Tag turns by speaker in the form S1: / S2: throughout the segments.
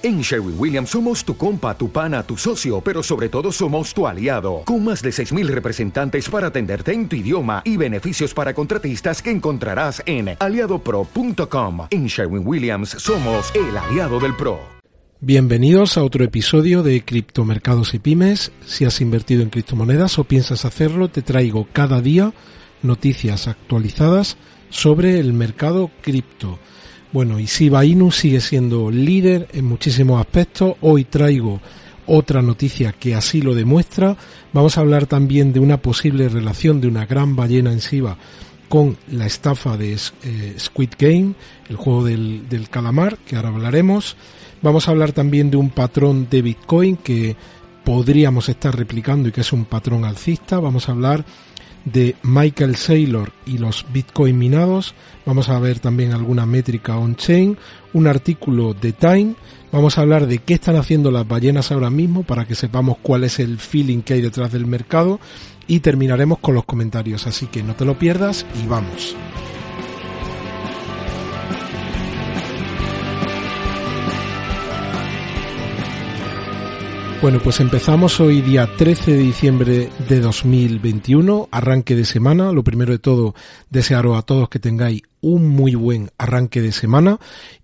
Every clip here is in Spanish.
S1: En Sherwin Williams somos tu compa, tu pana, tu socio, pero sobre todo somos tu aliado, con más de 6.000 representantes para atenderte en tu idioma y beneficios para contratistas que encontrarás en aliadopro.com. En Sherwin Williams somos el aliado del PRO.
S2: Bienvenidos a otro episodio de Criptomercados y Pymes. Si has invertido en criptomonedas o piensas hacerlo, te traigo cada día noticias actualizadas sobre el mercado cripto bueno, y Shiba Inu sigue siendo líder en muchísimos aspectos. Hoy traigo otra noticia que así lo demuestra. Vamos a hablar también de una posible relación de una gran ballena en Shiba con la estafa de eh, Squid Game, el juego del, del calamar, que ahora hablaremos. Vamos a hablar también de un patrón de Bitcoin que podríamos estar replicando y que es un patrón alcista. Vamos a hablar de Michael Saylor y los Bitcoin minados. Vamos a ver también alguna métrica on-chain, un artículo de Time. Vamos a hablar de qué están haciendo las ballenas ahora mismo para que sepamos cuál es el feeling que hay detrás del mercado y terminaremos con los comentarios. Así que no te lo pierdas y vamos. Bueno, pues empezamos hoy día 13 de diciembre de 2021, arranque de semana. Lo primero de todo, desearos a todos que tengáis un muy buen arranque de semana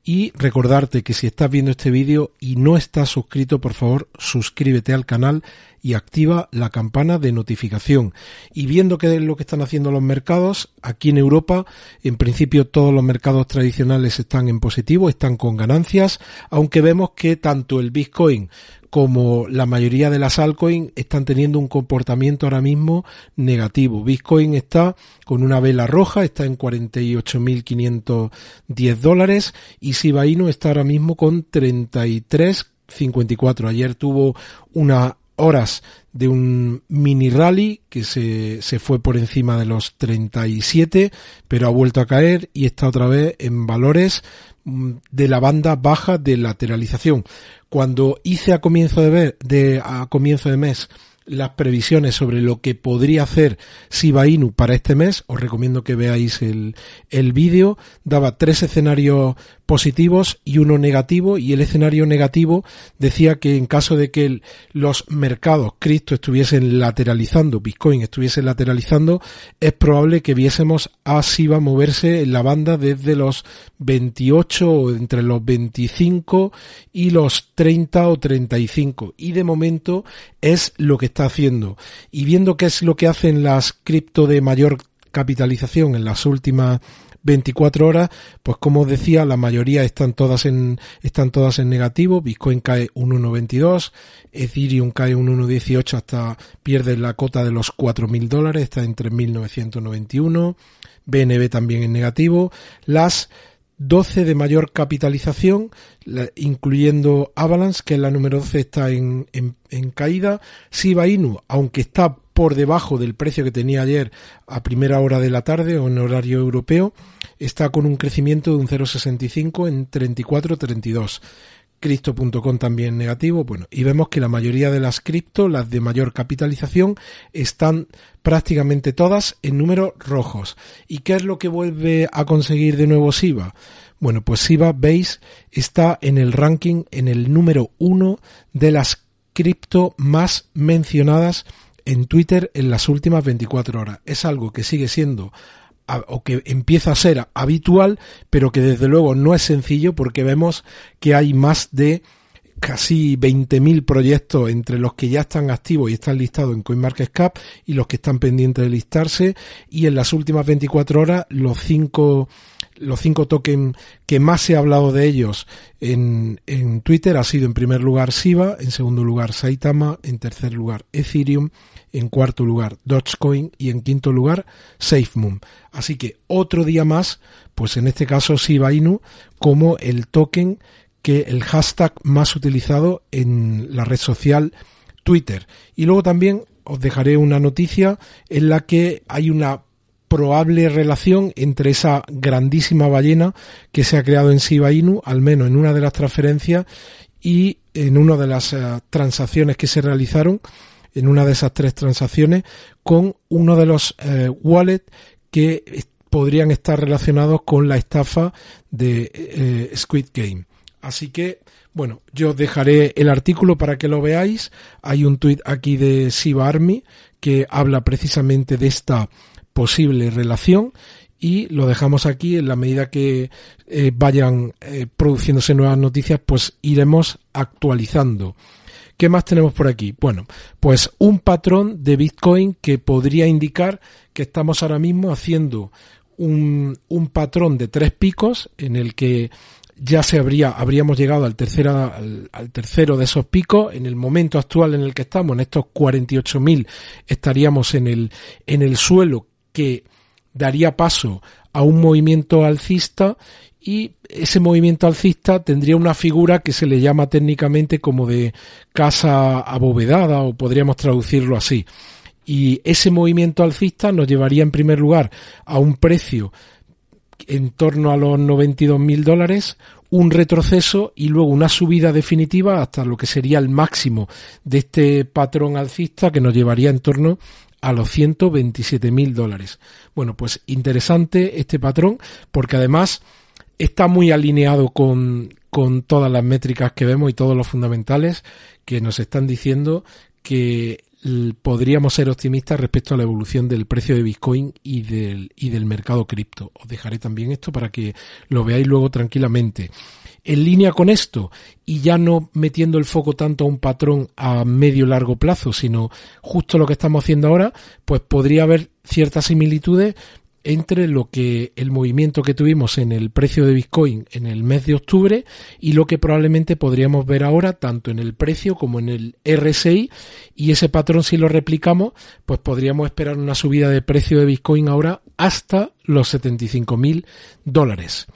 S2: y recordarte que si estás viendo este vídeo y no estás suscrito, por favor, suscríbete al canal y activa la campana de notificación. Y viendo qué es lo que están haciendo los mercados, aquí en Europa, en principio todos los mercados tradicionales están en positivo, están con ganancias, aunque vemos que tanto el Bitcoin como la mayoría de las altcoins están teniendo un comportamiento ahora mismo negativo. Bitcoin está con una vela roja, está en 48.510 dólares y Shiba Inu está ahora mismo con 33.54. Ayer tuvo unas horas de un mini rally que se, se fue por encima de los 37, pero ha vuelto a caer y está otra vez en valores mm, de la banda baja de lateralización. Cuando hice a comienzo de, ver, de, a comienzo de mes las previsiones sobre lo que podría hacer Shiba Inu para este mes, os recomiendo que veáis el, el vídeo. Daba tres escenarios positivos y uno negativo y el escenario negativo decía que en caso de que los mercados cripto estuviesen lateralizando, Bitcoin estuviese lateralizando, es probable que viésemos a SIBA moverse en la banda desde los 28 o entre los 25 y los 30 o 35 y de momento es lo que está haciendo y viendo qué es lo que hacen las cripto de mayor capitalización en las últimas 24 horas, pues como decía, la mayoría están todas en, están todas en negativo. Bitcoin cae un 1,22, Ethereum cae un 1,18 hasta pierde la cota de los 4.000 dólares, está en 3.991. BNB también en negativo. Las 12 de mayor capitalización, incluyendo Avalanche, que es la número 12, está en, en, caída. Shiba Inu, aunque está por debajo del precio que tenía ayer a primera hora de la tarde o en horario europeo, está con un crecimiento de un 0,65 en 34,32. Cristo.com también negativo, bueno, y vemos que la mayoría de las cripto, las de mayor capitalización, están prácticamente todas en números rojos. ¿Y qué es lo que vuelve a conseguir de nuevo SIBA? Bueno, pues SIBA, veis, está en el ranking, en el número uno de las cripto más mencionadas en Twitter en las últimas 24 horas. Es algo que sigue siendo o que empieza a ser habitual, pero que desde luego no es sencillo porque vemos que hay más de casi 20.000 proyectos entre los que ya están activos y están listados en CoinMarketCap y los que están pendientes de listarse. Y en las últimas 24 horas los cinco los cinco tokens que más se ha hablado de ellos en, en Twitter ha sido en primer lugar SIBA, en segundo lugar Saitama, en tercer lugar Ethereum, en cuarto lugar Dogecoin y en quinto lugar SafeMoon. Así que otro día más, pues en este caso Shiba Inu como el token que el hashtag más utilizado en la red social Twitter. Y luego también os dejaré una noticia en la que hay una probable relación entre esa grandísima ballena que se ha creado en Shiba Inu, al menos en una de las transferencias y en una de las eh, transacciones que se realizaron en una de esas tres transacciones con uno de los eh, wallets que podrían estar relacionados con la estafa de eh, Squid Game. Así que, bueno, yo os dejaré el artículo para que lo veáis. Hay un tuit aquí de Siva Army que habla precisamente de esta posible relación y lo dejamos aquí en la medida que eh, vayan eh, produciéndose nuevas noticias pues iremos actualizando ¿Qué más tenemos por aquí? Bueno, pues un patrón de Bitcoin que podría indicar que estamos ahora mismo haciendo un, un patrón de tres picos en el que ya se habría, habríamos llegado al, tercero, al, tercero de esos picos. En el momento actual en el que estamos, en estos 48.000, estaríamos en el, en el suelo que daría paso a un movimiento alcista y ese movimiento alcista tendría una figura que se le llama técnicamente como de casa abovedada o podríamos traducirlo así. Y ese movimiento alcista nos llevaría en primer lugar a un precio en torno a los 92 mil dólares, un retroceso y luego una subida definitiva hasta lo que sería el máximo de este patrón alcista que nos llevaría en torno a los 127 mil dólares. Bueno, pues interesante este patrón porque además está muy alineado con, con todas las métricas que vemos y todos los fundamentales que nos están diciendo que podríamos ser optimistas respecto a la evolución del precio de Bitcoin y del, y del mercado cripto. Os dejaré también esto para que lo veáis luego tranquilamente en línea con esto y ya no metiendo el foco tanto a un patrón a medio largo plazo, sino justo lo que estamos haciendo ahora, pues podría haber ciertas similitudes entre lo que el movimiento que tuvimos en el precio de Bitcoin en el mes de octubre y lo que probablemente podríamos ver ahora tanto en el precio como en el RSI y ese patrón si lo replicamos pues podríamos esperar una subida de precio de Bitcoin ahora hasta los 75 mil dólares.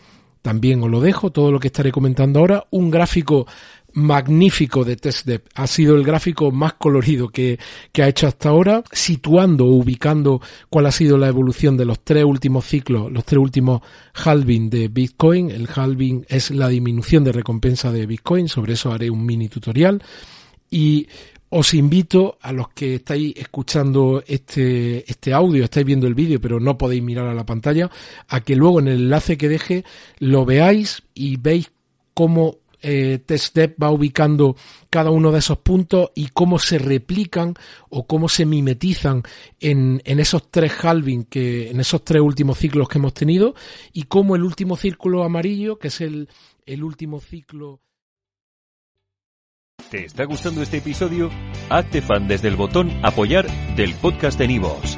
S2: También os lo dejo, todo lo que estaré comentando ahora, un gráfico magnífico de TestDev. Ha sido el gráfico más colorido que, que, ha hecho hasta ahora, situando o ubicando cuál ha sido la evolución de los tres últimos ciclos, los tres últimos halving de Bitcoin. El halving es la disminución de recompensa de Bitcoin, sobre eso haré un mini tutorial. Y os invito a los que estáis escuchando este, este audio, estáis viendo el vídeo, pero no podéis mirar a la pantalla, a que luego en el enlace que deje lo veáis y veis cómo eh, TestDev va ubicando cada uno de esos puntos y cómo se replican o cómo se mimetizan en, en esos tres halving que, en esos tres últimos ciclos que hemos tenido y cómo el último círculo amarillo, que es el, el último ciclo
S3: ¿Te está gustando este episodio? Hazte fan desde el botón Apoyar del podcast de Nivos.